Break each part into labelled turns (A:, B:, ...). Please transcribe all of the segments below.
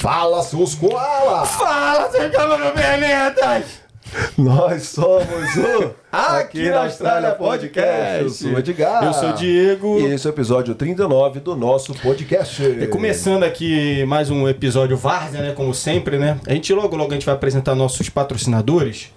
A: Fala, seus koala!
B: Fala, seus camarões
A: Nós somos o Aqui na Austrália Podcast. Eu sou o Edgar.
B: Eu sou o Diego.
A: E esse é o episódio 39 do nosso podcast.
B: E começando aqui mais um episódio Várzea, né? Como sempre, né? A gente logo, logo a gente vai apresentar nossos patrocinadores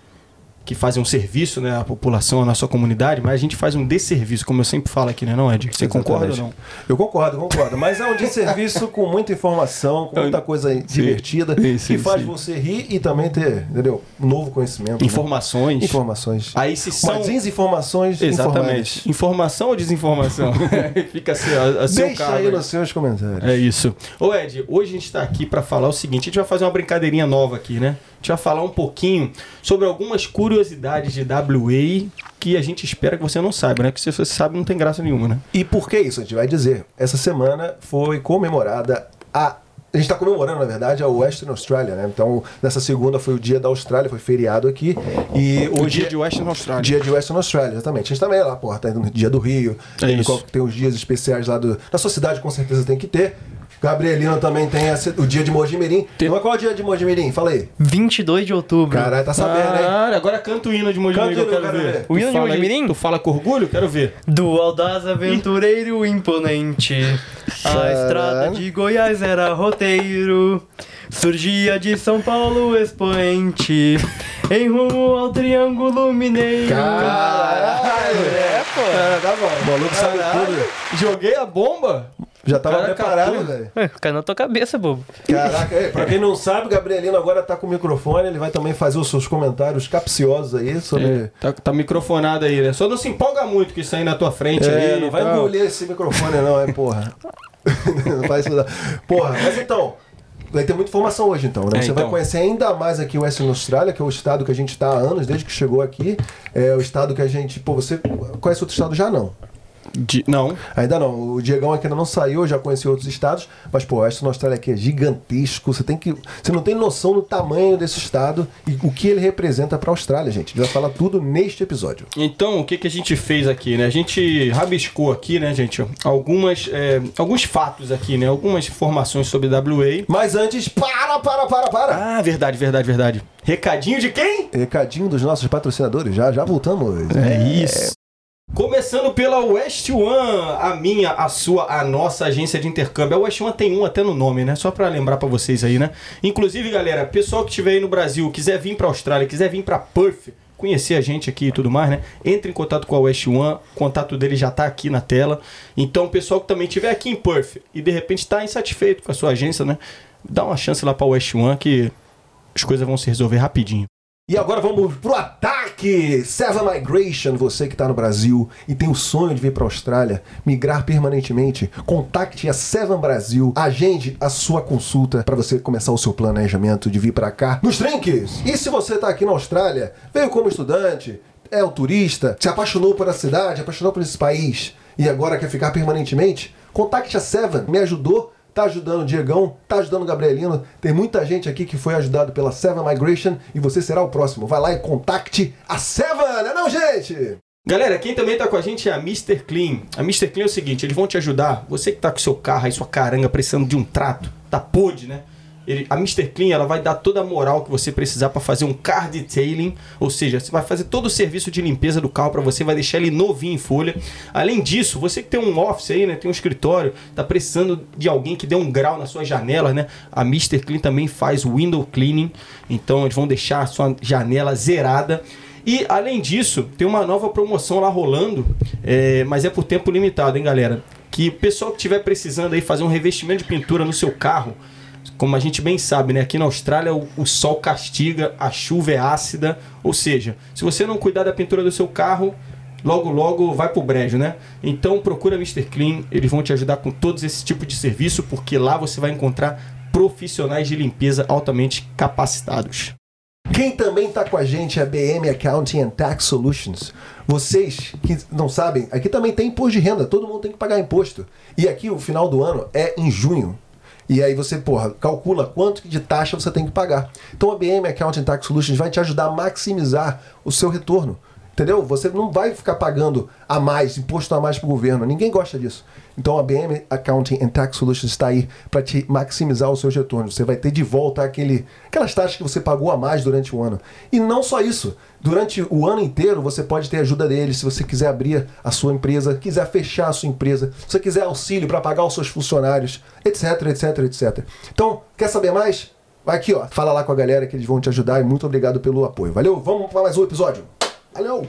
B: que fazem um serviço né, à população, à nossa comunidade, mas a gente faz um desserviço, como eu sempre falo aqui, né, não, Ed? Você
A: Exatamente.
B: concorda ou não?
A: Eu concordo, concordo. Mas é um desserviço com muita informação, com muita coisa divertida,
B: Sim, sim,
A: que faz
B: sim.
A: você rir e também ter, entendeu? Um novo conhecimento. né?
B: Informações.
A: Informações.
B: Aí se são.
A: Mas desinformações
B: Exatamente. Informação ou desinformação? Fica assim, a, a seu
A: Deixa
B: cargo.
A: aí. nos seus comentários.
B: É isso. Ô Ed, hoje a gente está aqui para falar o seguinte: a gente vai fazer uma brincadeirinha nova aqui, né? A gente vai falar um pouquinho sobre algumas curiosidades de WA que a gente espera que você não saiba, né? Que se você sabe, não tem graça nenhuma, né?
A: E por que isso? A gente vai dizer. Essa semana foi comemorada a. A gente está comemorando, na verdade, a Western Australia, né? Então, nessa segunda foi o dia da Austrália, foi feriado aqui. E
B: O
A: hoje
B: dia de Western Australia.
A: Dia de Western Australia, exatamente. A gente também é lá, porra, tá no dia do Rio.
B: É
A: tem,
B: isso.
A: tem os dias especiais lá do, da sua cidade, com certeza tem que ter. Gabrielina também tem essa- o dia de Mojimirim.
B: Tem-
A: Mas qual é o dia de Mojimirim? Fala aí.
C: 22 de outubro.
A: Caralho, tá sabendo, hein?
B: Caralho, agora canta o hino de Mojimirim, eu
A: o hino,
B: quero ver.
A: ver.
C: O hino de Mojimirim?
B: Tu fala com orgulho? Quero ver.
C: Do audaz aventureiro imponente, a estrada de Goiás era roteiro. Surgia de São Paulo expoente, em rumo ao Triângulo Mineiro.
A: Caralho!
C: É, pô.
B: É, tá bom.
A: O maluco sabe tudo.
B: Joguei a bomba.
A: Já tava
B: Cara,
A: preparado, velho.
C: Ué, Cai na tua cabeça, bobo.
A: Caraca, é, pra quem não sabe, o Gabrielino agora tá com o microfone, ele vai também fazer os seus comentários capciosos aí sobre.
B: É, tá, tá microfonado aí, né? Só não se empolga muito com isso aí na tua frente
A: É,
B: aí.
A: não vai
B: tal.
A: engolir esse microfone, não, é porra. não faz isso não. Porra, mas então. Vai ter muita informação hoje, então, né?
B: É,
A: Você
B: então.
A: vai conhecer ainda mais aqui o Western Austrália, que é o estado que a gente está há anos, desde que chegou aqui. É o estado que a gente. Pô, você conhece outro estado já não?
B: De- não.
A: Ainda não. O Diegão aqui ainda não saiu, já conheci outros estados, mas, pô, o Western Austrália aqui é gigantesco. Você tem que. Você não tem noção do tamanho desse estado e o que ele representa para a Austrália, gente. A gente vai falar tudo neste episódio.
B: Então, o que, que a gente fez aqui, né? A gente rabiscou aqui, né, gente, algumas, é, alguns fatos aqui, né? Algumas informações sobre WA.
A: Mas antes, para, para, para, para!
B: Ah, verdade, verdade, verdade. Recadinho de quem?
A: Recadinho dos nossos patrocinadores, já, já voltamos.
B: É isso. Começando pela West One, a minha, a sua, a nossa agência de intercâmbio. A West One tem um até no nome, né? Só pra lembrar pra vocês aí, né? Inclusive, galera, pessoal que estiver aí no Brasil, quiser vir pra Austrália, quiser vir pra Perth, conhecer a gente aqui e tudo mais, né? Entre em contato com a West One, o contato dele já tá aqui na tela. Então, pessoal que também estiver aqui em Perth e de repente tá insatisfeito com a sua agência, né? Dá uma chance lá pra West One que as coisas vão se resolver rapidinho.
A: E agora vamos pro ataque! Seven Migration, você que está no Brasil e tem o sonho de vir para a Austrália, migrar permanentemente, contacte a Seven Brasil, agende a sua consulta para você começar o seu planejamento de vir para cá nos trinques. E se você está aqui na Austrália, veio como estudante, é um turista, se apaixonou por a cidade, apaixonou por esse país e agora quer ficar permanentemente, contacte a Seven, me ajudou tá ajudando o Diegão, tá ajudando o Gabrielino. Tem muita gente aqui que foi ajudado pela Seven Migration e você será o próximo. Vai lá e contacte a Seven, né não, gente?
B: Galera, quem também tá com a gente é a Mr. Clean. A Mr. Clean é o seguinte, eles vão te ajudar. Você que tá com seu carro aí, sua caranga, precisando de um trato, tá podre, né? Ele- a Mr. Clean ela vai dar toda a moral que você precisar para fazer um car detailing, ou seja, você vai fazer todo o serviço de limpeza do carro para você, vai deixar ele novinho em folha. Além disso, você que tem um office aí, né, tem um escritório, tá precisando de alguém que dê um grau nas suas janelas, né? A Mr. Clean também faz window cleaning, então eles vão deixar a sua janela zerada. E além disso, tem uma nova promoção lá rolando, é, mas é por tempo limitado, hein, galera? Que o pessoal que estiver precisando aí fazer um revestimento de pintura no seu carro, como a gente bem sabe, né? Aqui na Austrália o, o sol castiga, a chuva é ácida, ou seja, se você não cuidar da pintura do seu carro, logo logo vai pro brejo, né? Então procura Mr. Clean, eles vão te ajudar com todos esse tipo de serviço, porque lá você vai encontrar profissionais de limpeza altamente capacitados.
A: Quem também está com a gente é a BM Accounting and Tax Solutions. Vocês que não sabem, aqui também tem imposto de renda, todo mundo tem que pagar imposto. E aqui o final do ano é em junho. E aí você, porra, calcula quanto de taxa você tem que pagar. Então a BM Accounting Tax Solutions vai te ajudar a maximizar o seu retorno. Entendeu? Você não vai ficar pagando a mais, imposto a mais pro governo. Ninguém gosta disso. Então a BM Accounting and Tax Solutions está aí para te maximizar os seus retornos. Você vai ter de volta aquele, aquelas taxas que você pagou a mais durante o ano. E não só isso. Durante o ano inteiro você pode ter ajuda deles se você quiser abrir a sua empresa, quiser fechar a sua empresa, se você quiser auxílio para pagar os seus funcionários, etc, etc, etc. Então, quer saber mais? Vai aqui, ó. Fala lá com a galera que eles vão te ajudar e muito obrigado pelo apoio. Valeu? Vamos para mais um episódio. Valeu!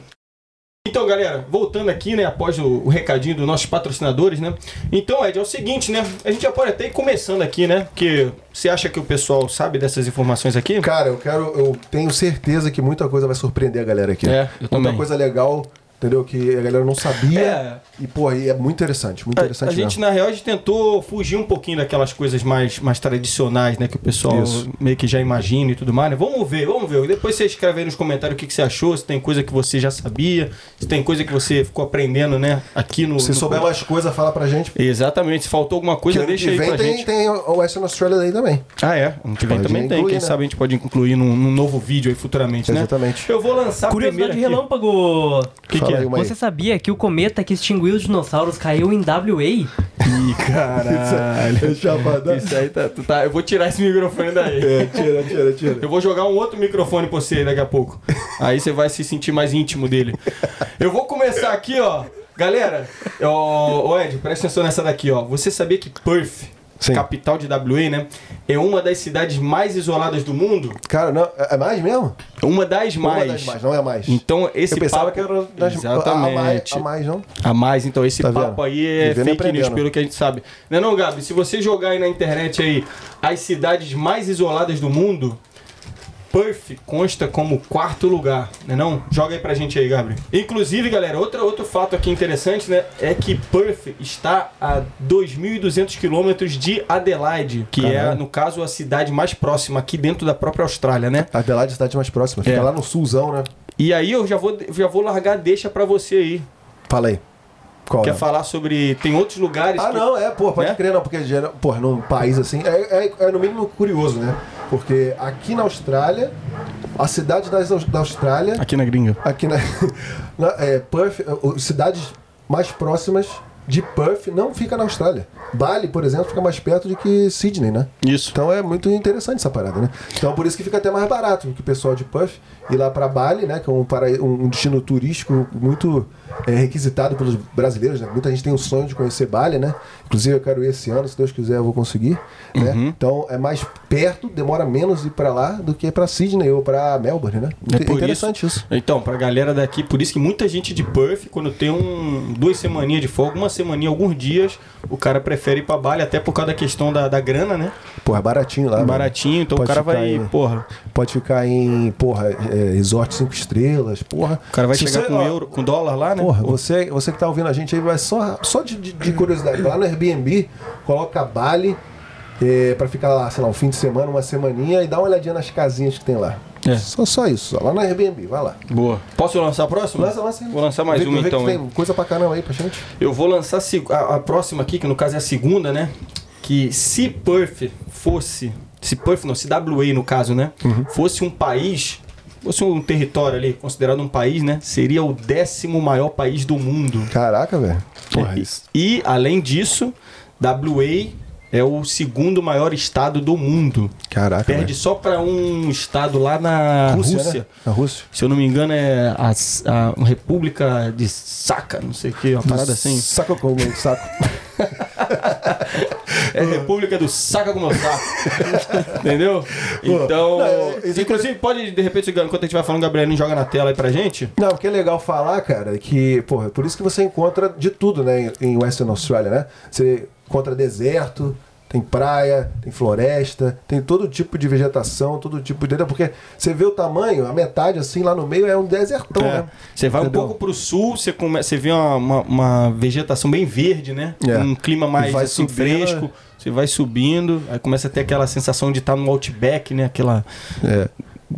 B: Então, galera, voltando aqui, né, após o, o, recadinho dos nossos patrocinadores, né? Então, Ed, é o seguinte, né? A gente já pode até ir começando aqui, né? Porque você acha que o pessoal sabe dessas informações aqui?
A: Cara, eu quero, eu tenho certeza que muita coisa vai surpreender a galera aqui.
B: É, eu
A: muita
B: também.
A: coisa legal entendeu? Que a galera não sabia.
B: É.
A: E, pô, aí é muito interessante, muito
B: A,
A: interessante
B: a gente,
A: mesmo.
B: na real, a gente tentou fugir um pouquinho daquelas coisas mais, mais tradicionais, né? Que o pessoal
A: Isso.
B: meio que já imagina e tudo mais, né? Vamos ver, vamos ver. Depois você escreve aí nos comentários o que, que você achou, se tem coisa que você já sabia, se tem coisa que você ficou aprendendo, né? Aqui no.
A: Se
B: no-
A: souber mais coisa, fala pra gente.
B: Exatamente, se faltou alguma
A: Que
B: coisa,
A: ano
B: deixa
A: que
B: aí
A: vem
B: pra
A: tem,
B: gente.
A: tem o Western Australia aí também.
B: Ah, é? Ano que vem
A: Pode
B: também tem.
A: incluir,
B: Quem
A: né?
B: sabe a gente pode incluir num, num novo vídeo aí futuramente, né?
A: Exatamente.
B: Eu vou lançar
C: Curiosidade
B: primeiro aqui.
C: relâmpago.
B: O que, é?
A: aí.
C: Você sabia que o cometa que extinguiu os dinossauros caiu em WA?
B: Ih, caralho.
A: É chapadão.
B: Isso aí tá, tá. Eu vou tirar esse microfone daí.
A: É, tira, tira, tira.
B: Eu vou jogar um outro microfone pra você daqui a pouco. Aí você vai se sentir mais íntimo dele. Eu vou começar aqui, ó. Galera, ô Ed, presta atenção nessa daqui, ó. Você sabia que Perth,
A: Sim.
B: capital de WA, né? É uma das cidades mais isoladas do mundo?
A: Cara, não, é é mais mesmo?
B: Uma das mais.
A: Uma das mais, não é mais.
B: Então, esse
A: eu pensava
B: papo...
A: que era das
B: Exatamente.
A: A, mais, a mais, não?
B: A mais, então esse
A: Tá
B: papo
A: vendo?
B: aí é
A: Vivendo
B: fake news, pelo que a gente sabe. Não é não, Gabi? Se você jogar aí na internet aí as cidades mais isoladas do mundo, Perth consta como quarto lugar, né não? Joga aí pra gente aí, Gabriel. Inclusive, galera, outro, outro fato aqui interessante, né, é que Perth está a 2.200 quilômetros de Adelaide, que é,
A: Caralho.
B: no caso, a cidade mais próxima aqui dentro da própria Austrália, né?
A: Adelaide é a cidade mais próxima. Fica
B: É.
A: lá no sulzão, né?
B: E aí eu já vou, já vou largar deixa pra você aí.
A: Fala aí. Qual
B: Quer
A: é?
B: falar sobre... Tem outros lugares
A: Ah,
B: que...
A: não, é, pô, pode
B: Né?
A: crer, não, porque, gera- porra, num país assim, é, é, é no mínimo curioso, né? Porque aqui na Austrália, a cidade das, da Austrália,
B: Aqui na gringa.
A: aqui na, na é, Perth, as cidades mais próximas de Perth não fica na Austrália. Bali, por exemplo, fica mais perto de que Sydney, né?
B: Isso.
A: Então é muito interessante essa parada, né? Então por isso que fica até mais barato que o pessoal de Perth ir lá para Bali, né? Que é um, para, um destino turístico muito é, requisitado pelos brasileiros, né? Muita gente tem o sonho de conhecer Bali, né? Inclusive eu quero ir esse ano, se Deus quiser eu vou conseguir, né?
B: Uhum.
A: Então é mais perto, demora menos ir para lá do que para Sydney ou para Melbourne, né?
B: É
A: interessante isso.
B: Então, pra galera daqui, por isso que muita gente de Perth, quando tem um, duas semaninhas de folga, uma semaninha, alguns dias, o cara prefere ir pra Bali, até por causa da questão da, da grana, né?
A: Porra, é baratinho lá.
B: Baratinho, então o cara vai,
A: aí.
B: porra,
A: Pode ficar em, porra, é, resort cinco estrelas, porra.
B: o cara vai
A: Se
B: chegar
A: você-
B: com
A: ó,
B: euro, com dólar lá, né?
A: Porra, você, você que tá ouvindo a gente aí, vai só, só de, de- de curiosidade. Lá no Airbnb, coloca Bali é, pra ficar lá, sei lá, um fim de semana, uma semaninha e dá uma olhadinha nas casinhas que tem lá.
B: É.
A: Só, só isso, só lá no Airbnb, vai lá.
B: Boa. Posso lançar a próxima?
A: Lança, lança.
B: Vou lançar mais
A: Vê-
B: uma
A: vê que
B: então,
A: Tem coisa pra caramba aí pra gente.
B: Eu vou lançar a a, próxima aqui, que no caso é a segunda, né? Que se Perth fosse. Se Perth, não, se WA no caso, né?
A: Uhum.
B: Fosse um país. Fosse um território ali, considerado um país, né? Seria o décimo maior país do mundo.
A: Caraca, velho. Porra,
B: E-
A: isso.
B: E, além disso, WA é o segundo maior estado do mundo.
A: Caraca.
B: Perde só para um estado lá na Rússia.
A: Né? Na Rússia.
B: Se eu não me engano, é a, a- República de Saca, não sei o que, uma parada assim.
A: Saco como saco.
B: É República do Saca com meu saco. Entendeu? Então.
A: não, é- existe-
B: inclusive, pode, de repente, enquanto a gente vai falando, o Gabrielinho joga na tela aí pra gente.
A: Não, o que é legal falar, cara, é que, porra, por isso que você encontra de tudo, né, em Western Australia, né? Você encontra deserto, tem praia, tem floresta, tem todo tipo de vegetação, todo tipo de. Porque você vê o tamanho, a metade assim lá no meio é um desertão,
B: É.
A: né?
B: Você vai
A: Entendeu?
B: um pouco pro sul, você, come... você vê uma, uma- uma vegetação bem verde, né?
A: É.
B: Um clima mais assim,
A: subindo,
B: fresco.
A: né?
B: Você vai subindo, aí começa a ter aquela sensação de estar no outback, né? Aquela
A: É.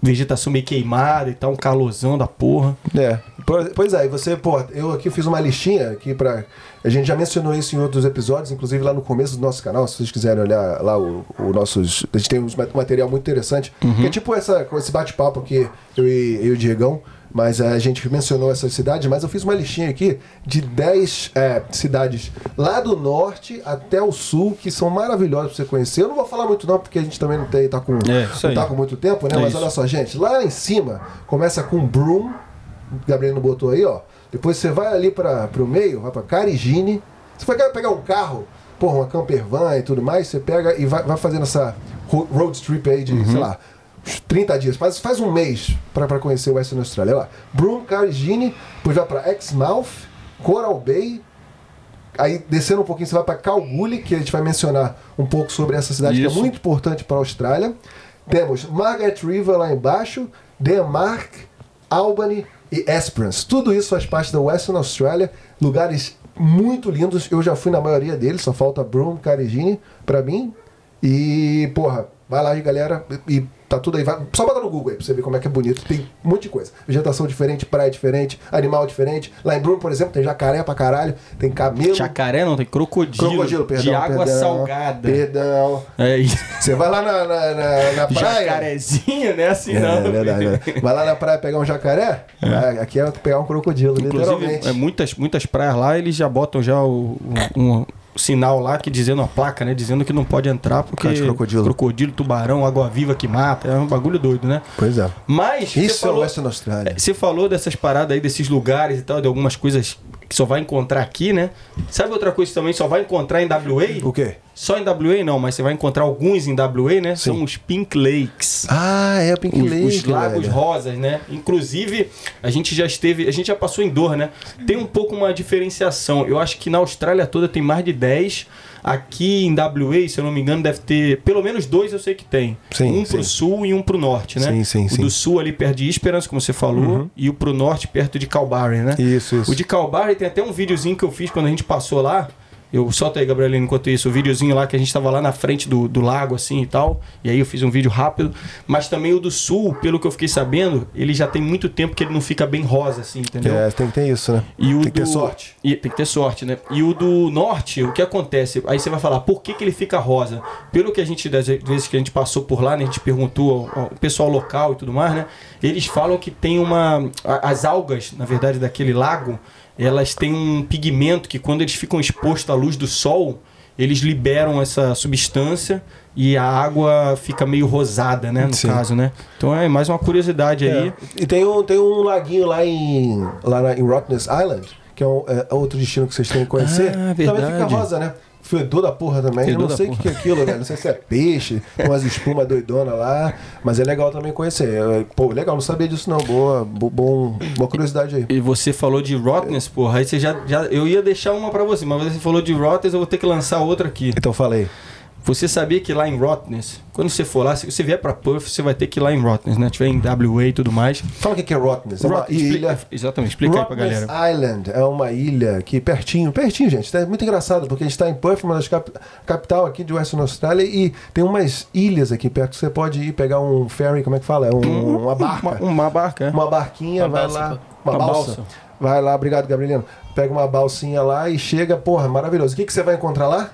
B: vegetação meio queimada e tal, um calorzão da porra.
A: É. Pois é, e você, pô, eu aqui fiz uma listinha aqui pra. A gente já mencionou isso em outros episódios, inclusive lá no começo do nosso canal, se vocês quiserem olhar lá o, o nossos. A gente tem um material muito interessante. Que é tipo essa, esse bate-papo aqui, eu e, eu e o Diegão. Mas a gente mencionou essas cidades, mas eu fiz uma listinha aqui de 10 eh, cidades lá do norte até o sul que são maravilhosas para você conhecer. Eu não vou falar muito não, porque a gente também não tem, tá com,
B: É,
A: não tá com muito tempo, né?
B: É
A: mas
B: isso.
A: olha só, gente, lá em cima começa com Broome, Gabriel não botou aí, ó. Depois você vai ali para o meio, vai para Carigine. Você quer pegar um carro, porra, uma camper van e tudo mais, você pega e vai, vai fazendo essa ro- road trip aí de,
B: Uhum.
A: sei lá, uns 30 dias. Faz, faz um mês para conhecer o Western Australia. Lá. Broome, Carigine, depois vai para Exmouth, Coral Bay. Aí descendo um pouquinho, você vai para Kalgoorlie, que a gente vai mencionar um pouco sobre essa cidade que
B: Isso.
A: é muito importante para a Austrália. Temos Margaret River lá embaixo, Denmark, Albany e Esperance. Tudo isso faz parte da Western Australia, lugares muito lindos. Eu já fui na maioria deles, só falta Broome, Carigine para mim. E, porra, vai lá, galera, e tá tudo aí. Vai, só bota no Google aí pra você ver como é que é bonito. Tem um monte de coisa. Vegetação diferente, praia diferente, animal diferente. Lá em Broome, por exemplo, tem jacaré pra caralho, tem camelo.
B: Jacaré não, tem crocodilo.
A: Crocodilo, perdão.
B: de água
A: perdão,
B: salgada.
A: Perdão.
B: É isso.
A: Você vai lá na, na, na, na praia.
B: Jacarezinho, né? Assim
A: É,
B: não.
A: é verdade, né? Vai lá na praia pegar um jacaré, vai- aqui é pegar um crocodilo,
B: Inclusive,
A: literalmente.
B: é, muitas, muitas praias lá, eles já botam já o, um, um sinal lá que dizendo a placa, né? Dizendo que não pode entrar porque
A: de crocodilo.
B: crocodilo, tubarão, água viva que mata, é um bagulho doido, né?
A: Pois é.
B: Mas você
A: Isso é o
B: falou,
A: Western Australia.
B: você falou dessas paradas aí, desses lugares e tal, de algumas coisas que só vai encontrar aqui, né? Sabe outra coisa também só vai encontrar em WA?
A: O quê?
B: Só em WA não, mas você vai encontrar alguns em WA, né? São os Pink Lakes.
A: Ah, é o Pink
B: Os,
A: Lake,
B: os lagos
A: velho.
B: rosas, né? Inclusive, a gente já esteve, a gente já passou em dor, né? Tem um pouco uma diferenciação. Eu acho que na Austrália toda tem mais de 10. Aqui em WA, se eu não me engano, deve ter pelo menos dois, eu sei que tem.
A: Sim,
B: um pro
A: sim.
B: sul e um pro norte, né?
A: Sim, sim,
B: o
A: sim.
B: do sul ali perto de Esperance, como você falou, e o pro norte perto de Calbarry, né?
A: Isso, isso.
B: O de Calbarry tem até um videozinho que eu fiz quando a gente passou lá. Eu solto aí, Gabrielino, enquanto isso, o videozinho lá que a gente tava lá na frente do, do lago, assim e tal. E aí eu fiz um vídeo rápido. Mas também o do sul, pelo que eu fiquei sabendo, ele já tem muito tempo que ele não fica bem rosa, assim, entendeu?
A: É, tem que ter isso, né?
B: E
A: tem que ter
B: do-
A: sorte.
B: E tem que ter sorte, né? E o do norte, o que acontece? Aí você vai falar, por que, que ele fica rosa? Pelo que a gente, das vezes que a gente passou por lá, né? A gente perguntou ao, ao pessoal local e tudo mais, né? Eles falam que tem uma. As algas, na verdade, daquele lago, elas têm um pigmento que quando eles ficam expostos à luz do sol, eles liberam essa substância e a água fica meio rosada, né? No
A: Sim.
B: caso, né? Então é mais uma curiosidade aí.
A: É. E tem um, tem um laguinho lá em, lá na- em Rottnest Island, que é, um- é outro destino que vocês têm que conhecer.
B: Ah,
A: Também fica
B: verdade.
A: rosa, né? Fedor da porra também. Eu
B: Fedor
A: não
B: da
A: sei o que, é aquilo, né? Não sei se é peixe, tem umas espumas doidona lá. Mas é legal também conhecer. É, Pô, legal, não sabia disso não. Boa, bo- bom, boa curiosidade aí.
B: E você falou de Rottnest, porra. Aí você já, já. Eu ia deixar uma pra você, mas você falou de Rottnest, eu vou ter que lançar outra aqui.
A: Então falei.
B: Você sabia que lá em Rottnest, quando você for lá, se você vier pra Perth, você vai ter que ir lá em Rottnest, né? Tiver em WA e tudo mais.
A: Fala o que é Rottnest. É uma
B: Rottnest,
A: ilha.
B: explica- Exatamente, explica aí pra
A: Rottnest
B: galera.
A: Island é uma ilha aqui pertinho, pertinho, gente. É muito engraçado porque a gente está em Perth, uma das cap capital aqui de Western Australia, e tem umas ilhas aqui perto que você pode ir pegar um ferry, como é que fala? É um- uma barca.
B: Uma, uma barca, é.
A: Uma barquinha,
C: Uma
A: vai
C: balsa,
A: lá. Uma,
B: Uma
A: balsa.
B: balsa.
A: Vai lá, obrigado, Gabrielino. Pega uma balsinha lá e chega, porra, maravilhoso. O que, que você vai encontrar lá?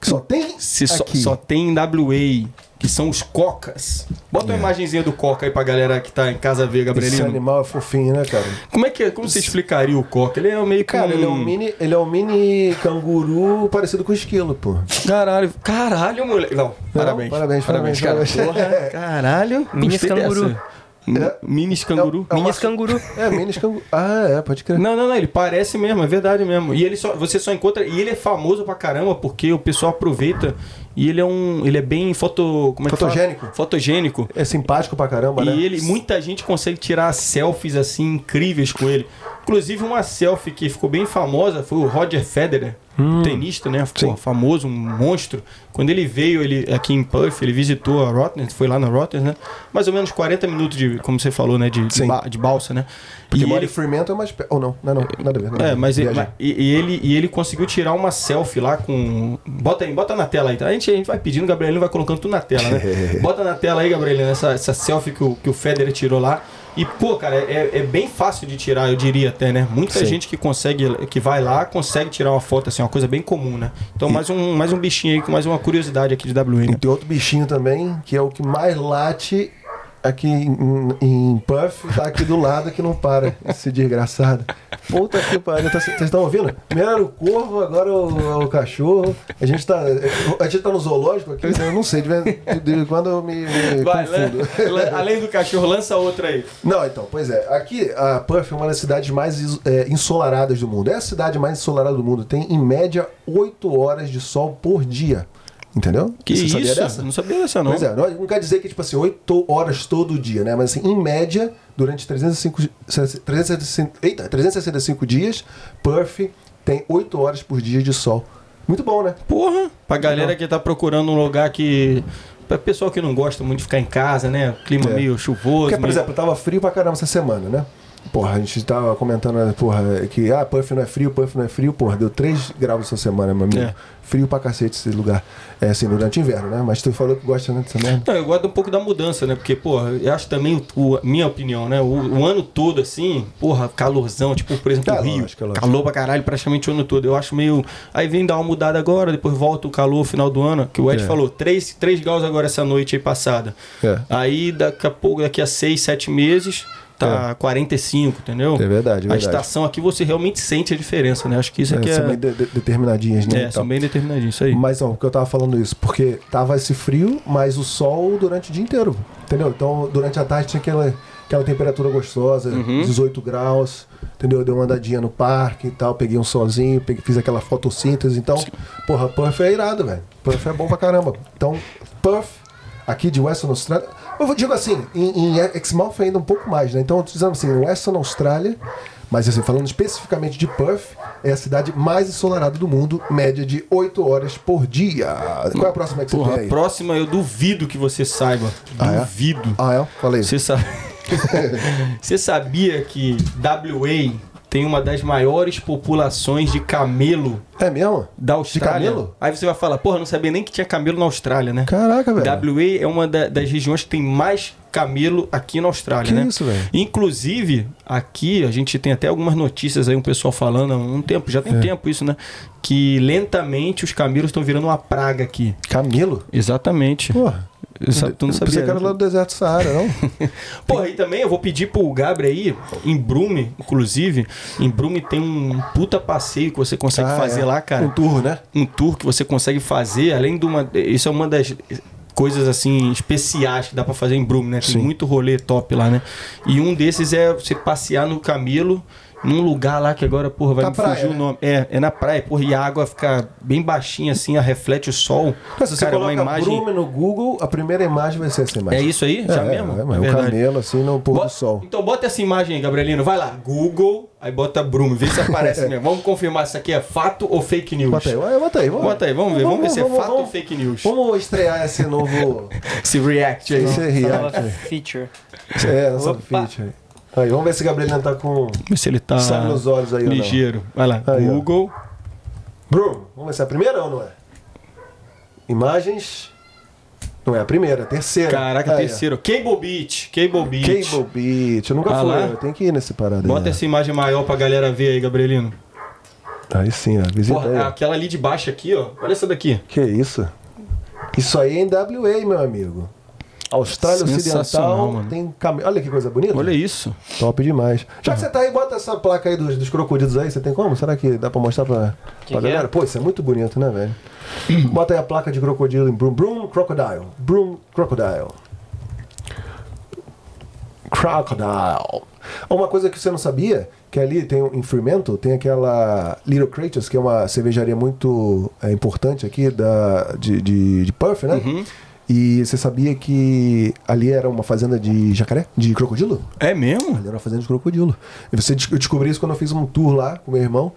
A: Que só tem
B: Se só,
A: aqui.
B: só tem em WA, que são os cocas. Bota uma
A: É.
B: imagenzinha do coca aí pra galera que tá em casa ver,
A: Esse
B: Gabrielino.
A: animal é fofinho, né, cara?
B: Como é que como você explicaria o coca? Ele é meio que
A: Cara, ele é um mini, ele é um mini canguru parecido com esquilo, pô.
B: Caralho, caralho, moleque. Não, parabéns.
A: parabéns, parabéns,
B: cara.
A: parabéns.
B: Porra, caralho.
C: Mini canguru.
B: dessa. M- Mini canguru.
A: É uma-
C: Minhas canguru.
A: É, mini canguru. Ah, é, pode crer.
B: Não, não, não, ele parece mesmo, é verdade mesmo. E ele só, você só encontra, e ele é famoso pra caramba porque o pessoal aproveita e ele é um, ele é bem foto, como é que fala?
A: Fotogênico.
B: Fotogênico.
A: É simpático pra caramba, né?
B: E ele, muita gente consegue tirar selfies assim incríveis com ele. Inclusive uma selfie que ficou bem famosa foi o Roger Federer, tenista, né? Famoso, um monstro. Quando ele veio ele aqui em Perth, ele visitou a Rotterdam, foi lá na Rotterdam, né? Mais ou menos 40 minutos de, como você falou, né, de, de, ba- de balsa, né?
A: Porque
B: e ele
A: Fremantle é mais perto. Ou não, não, não, nada a ver. nada
B: é, mas ele, mas- e, e ele, e ele conseguiu tirar uma selfie lá com. Bota aí, bota na tela aí. tá? A gente, a gente vai pedindo, o Gabrielino vai colocando tudo na tela, né? bota na tela aí, Gabrielino, essa, essa selfie que o, que o Federer tirou lá. E, pô, cara, é, é bem fácil de tirar, eu diria até, né? Muita
A: Sim.
B: gente que consegue, que vai lá, consegue tirar uma foto, assim, uma coisa bem comum, né? Então, mais um, mais um bichinho aí, mais uma curiosidade aqui de WM.
A: E tem outro bichinho também, que é o que mais late aqui em, em Puff, tá aqui do lado que não para, esse desgraçado. Puta que pariu, tá- vocês estão ouvindo? Primeiro era o corvo, agora o, o cachorro. A gente tá. A gente tá no zoológico aqui, eu não sei, de vez de vez em quando eu me, me
B: Vai,
A: confundo.
B: lan- lan- além do cachorro, lança outra aí.
A: Não, então, pois é. Aqui, a Puff é uma das cidades mais is- é, ensolaradas do mundo. É a cidade mais ensolarada do mundo. Tem, em média, 8 horas de sol por dia. Entendeu?
B: Que
A: Você
B: isso?
A: sabia dessa?
B: Não sabia dessa, não.
A: Pois é, não, não quer dizer que, tipo assim, 8 horas todo dia, né? Mas assim, em média, durante 305, 365, eita, 365 dias, Perth tem 8 horas por dia de sol. Muito bom, né?
B: Porra, pra galera que tá procurando um lugar que. Pra pessoal que não gosta muito de ficar em casa, né? Clima
A: É.
B: meio chuvoso.
A: Porque, por
B: meio-
A: exemplo, tava frio pra caramba essa semana, né? Porra, a gente tava comentando, né, porra, que ah, Puff não é frio, Puff não é frio, porra, deu 3 graus essa semana, meu amigo.
B: É.
A: Frio pra cacete esse lugar. É assim, durante o inverno, né? Mas tu falou que gosta né, dessa merda.
B: Não, eu gosto um pouco da mudança, né? Porque, porra, eu acho também, o, minha opinião, né? O, o ano todo, assim, porra, calorzão, tipo, por exemplo, o Rio.
A: lógico, é.
B: Calor pra caralho praticamente o ano todo. Eu acho meio. Aí vem dar uma mudada agora, depois volta o calor final do ano, que o Ed
A: É.
B: falou, 3, 3 graus agora essa noite aí passada.
A: É.
B: Aí daqui a pouco, daqui a 6, 7 meses, tá 45, entendeu?
A: É verdade, é
B: A
A: verdade.
B: estação aqui você realmente sente a diferença, né? Acho que isso
A: É,
B: aqui é.
A: são bem de- de- determinadinhas, né?
B: É,
A: Então.
B: são bem determinadinhos, isso aí.
A: Mas não, porque eu tava falando isso, porque tava esse frio, mas o sol durante o dia inteiro, entendeu? Então, durante a tarde tinha aquela, aquela temperatura gostosa,
B: Uhum.
A: 18 graus, entendeu? Dei uma andadinha no parque e tal, peguei um solzinho, peguei, fiz aquela fotossíntese, então, porra, Puff é irado, velho. Puff é bom pra caramba. Então, Puff, aqui de Western Australia, eu digo assim, em, em Exmouth ainda um pouco mais, né? Então, dizendo assim, Western Australia, mas assim, falando especificamente de Perth, é a cidade mais ensolarada do mundo, média de 8 horas por dia. Qual é a próxima que você
B: Porra,
A: tem
B: a
A: aí?
B: próxima eu duvido que você saiba.
A: Ah, é?
B: Duvido.
A: Ah, é? Falei.
B: Você sabe. Você sabia que WA tem uma das maiores populações de camelo
A: É mesmo?
B: da Austrália?
A: camelo?
B: Aí você vai falar, porra, não sabia nem que tinha camelo na Austrália, né?
A: Caraca, velho.
B: WA é uma da- das regiões que tem mais camelo aqui na Austrália,
A: Que
B: né?
A: isso, velho?
B: Inclusive, aqui a gente tem até algumas notícias aí, um pessoal falando há um tempo, já tem
A: É.
B: tempo isso, né? Que lentamente os camelos estão virando uma praga aqui.
A: Camilo?
B: Exatamente.
A: Porra.
B: Exa- tu não
A: Eu pensei
B: sabia,
A: que era lá do deserto do Saara, não?
B: Porra, e também eu vou pedir pro Gabriel aí, em Brume, inclusive, em Brume tem um puta passeio que você consegue
A: Ah,
B: fazer
A: é.
B: lá, cara.
A: Um tour, né?
B: Um tour que você consegue fazer, além de uma. Isso é uma das coisas assim especiais que dá pra fazer em Brume, né? Tem
A: Sim.
B: muito rolê top lá, né? E um desses é você passear no camelo. Num lugar lá que agora, porra, vai
A: Na
B: me
A: praia,
B: fugir
A: né?
B: o nome. É, é na praia, porra, e a água fica bem baixinha assim, a reflete o sol.
A: Mas se você
B: Cara, é uma
A: coloca
B: imagem.
A: Brume no Google, a primeira imagem vai ser essa imagem.
B: É isso aí? Já
A: é,
B: mesmo?
A: É, mas
B: É
A: o
B: verdade.
A: camelo, assim, no pôr
B: Bo-
A: do sol.
B: Então bota essa imagem aí, Gabrielino. Vai lá, Google, aí bota Brume, vê se aparece mesmo. Vamos confirmar se aqui é fato ou fake news.
A: Bota aí, bota aí. Vamos,
B: Bota aí, vamos ver, vamos ver se é fato ou fake news.
A: Vamos estrear esse novo...
B: Esse react aí.
A: esse react.
C: feature.
A: É, essa feature. Aí, vamos ver se o Gabriel tá com
B: Vê se ele tá
A: sangue nos olhos aí
B: ligeiro. Vai lá,
A: Aí, ó.
B: Google.
A: Bruno, vamos ver se é a primeira ou não é? Imagens. Não é a primeira, é a terceira.
B: Caraca,
A: Aí, ó.
B: terceiro. Cable Beach. Cable Beach.
A: Cable Beach. Eu nunca
B: Ah
A: fui,
B: lá?
A: eu tenho que ir nesse parada
B: Bota
A: aí.
B: essa imagem maior pra galera ver aí, Gabrielino.
A: Aí sim, ó. Visita
B: Porra,
A: aí. ó.
B: aquela ali de baixo aqui, ó. Olha essa daqui.
A: Que isso? Isso aí é em WA, meu amigo. Austrália Ocidental tem camelo. Olha que coisa bonita.
B: Olha isso.
A: Top demais. Já que você tá aí, bota essa placa aí dos, dos crocodilos aí. Você tem como? Será que dá pra mostrar pra,
C: Que
A: pra
C: que é?
A: galera? Pô, isso é muito bonito, né, velho? bota aí a placa de crocodilo em Broom. Broom Crocodile. Broom Crocodile. Crocodile. Uma coisa que você não sabia, que ali tem um- em Fremantle, tem aquela Little Creatures, que é uma cervejaria muito é, importante aqui da, de, de, de Perth, né?
B: Uhum.
A: E você sabia que ali era uma fazenda de jacaré? De crocodilo?
B: É mesmo?
A: Ali era uma fazenda de crocodilo. E você, eu descobri isso quando eu fiz um tour lá com meu irmão.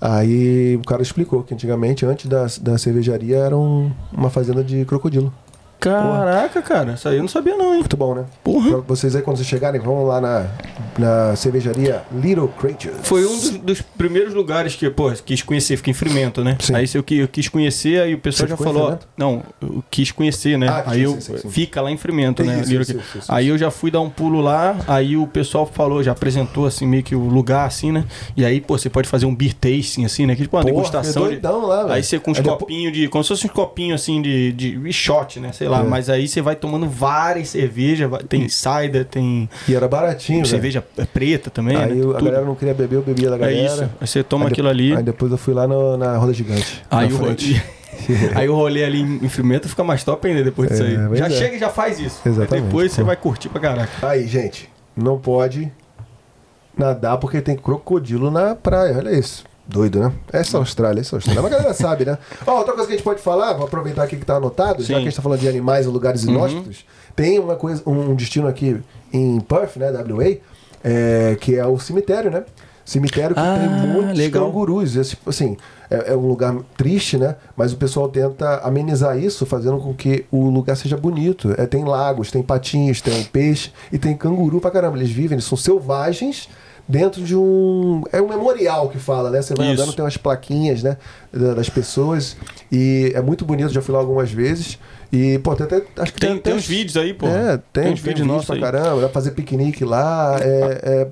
A: Aí o cara explicou que antigamente, antes da, da cervejaria, era um- uma fazenda de crocodilo.
B: Caraca, cara. Isso aí eu não sabia não, hein?
A: Muito bom, né?
B: Porra.
A: Pra vocês aí, quando vocês chegarem, vão lá na, na cervejaria Little Creatures.
B: Foi um dos, dos primeiros lugares que, pô, quis conhecer, fica em Frimento, né?
A: Sim.
B: Aí se eu, eu quis conhecer, aí o pessoal
A: Você
B: já falou. Não, eu quis conhecer, né?
A: Ah,
B: aí eu
A: sim, sim.
B: fica lá em Frimento, né?
A: Isso,
B: aí eu já fui dar um pulo lá, aí o pessoal falou, já apresentou assim meio que o lugar, assim, né? E aí, pô, você pode fazer um beer tasting, assim, né? Que tipo uma
A: Porra,
B: degustação.
A: foi
B: de-
A: doidão lá, velho.
B: Aí você com uns
A: Aí depois-
B: copinhos de. Como se fosse uns copinhos assim de, de shot, né? Sei lá. Lá.
A: É.
B: Mas aí você vai tomando várias cervejas, tem cider, tem
A: E era baratinho, velho.
B: cerveja preta também.
A: Aí
B: né?
A: eu- a galera não queria beber, eu bebia da
B: É
A: galera.
B: isso. Aí você toma
A: Aí de-
B: aquilo ali.
A: Aí depois eu fui lá no- na roda gigante.
B: Aí o,
A: frente.
B: aí o rolê ali em Frimento fica mais top ainda depois disso
A: É,
B: aí. Já
A: é.
B: chega e já faz isso.
A: Exatamente,
B: Aí depois você vai curtir pra caraca.
A: Aí, gente, não pode nadar porque tem crocodilo na praia. Olha isso. Doido, né? Essa é a Austrália, essa é Austrália. Mas a galera sabe, né? Ó, outra coisa que a gente pode falar, vou aproveitar aqui que tá anotado, já
B: Sim.
A: que a gente tá falando de animais em lugares
B: Uhum.
A: inóspitos, tem uma coisa, um destino aqui em Perth, né, WA, é, que é o cemitério, né? Cemitério que
B: Ah,
A: tem muitos
B: legal.
A: cangurus. Esse, assim, é, é um lugar triste, né? Mas o pessoal tenta amenizar isso, fazendo com que o lugar seja bonito. É, tem lagos, tem patinhos, tem peixe e tem canguru pra caramba. Eles vivem, eles são selvagens dentro de um. É um memorial que fala, né? Você vai
B: Isso.
A: andando, tem umas plaquinhas, né? da- Das pessoas. E é muito bonito, já fui lá algumas vezes. E, pô, tem até. Acho que
B: Tem,
A: tem,
B: tem
A: até
B: uns vídeos aí, pô.
A: é, tem,
B: uns vídeos nossos
A: pra caramba, dá pra fazer piquenique lá. É, é-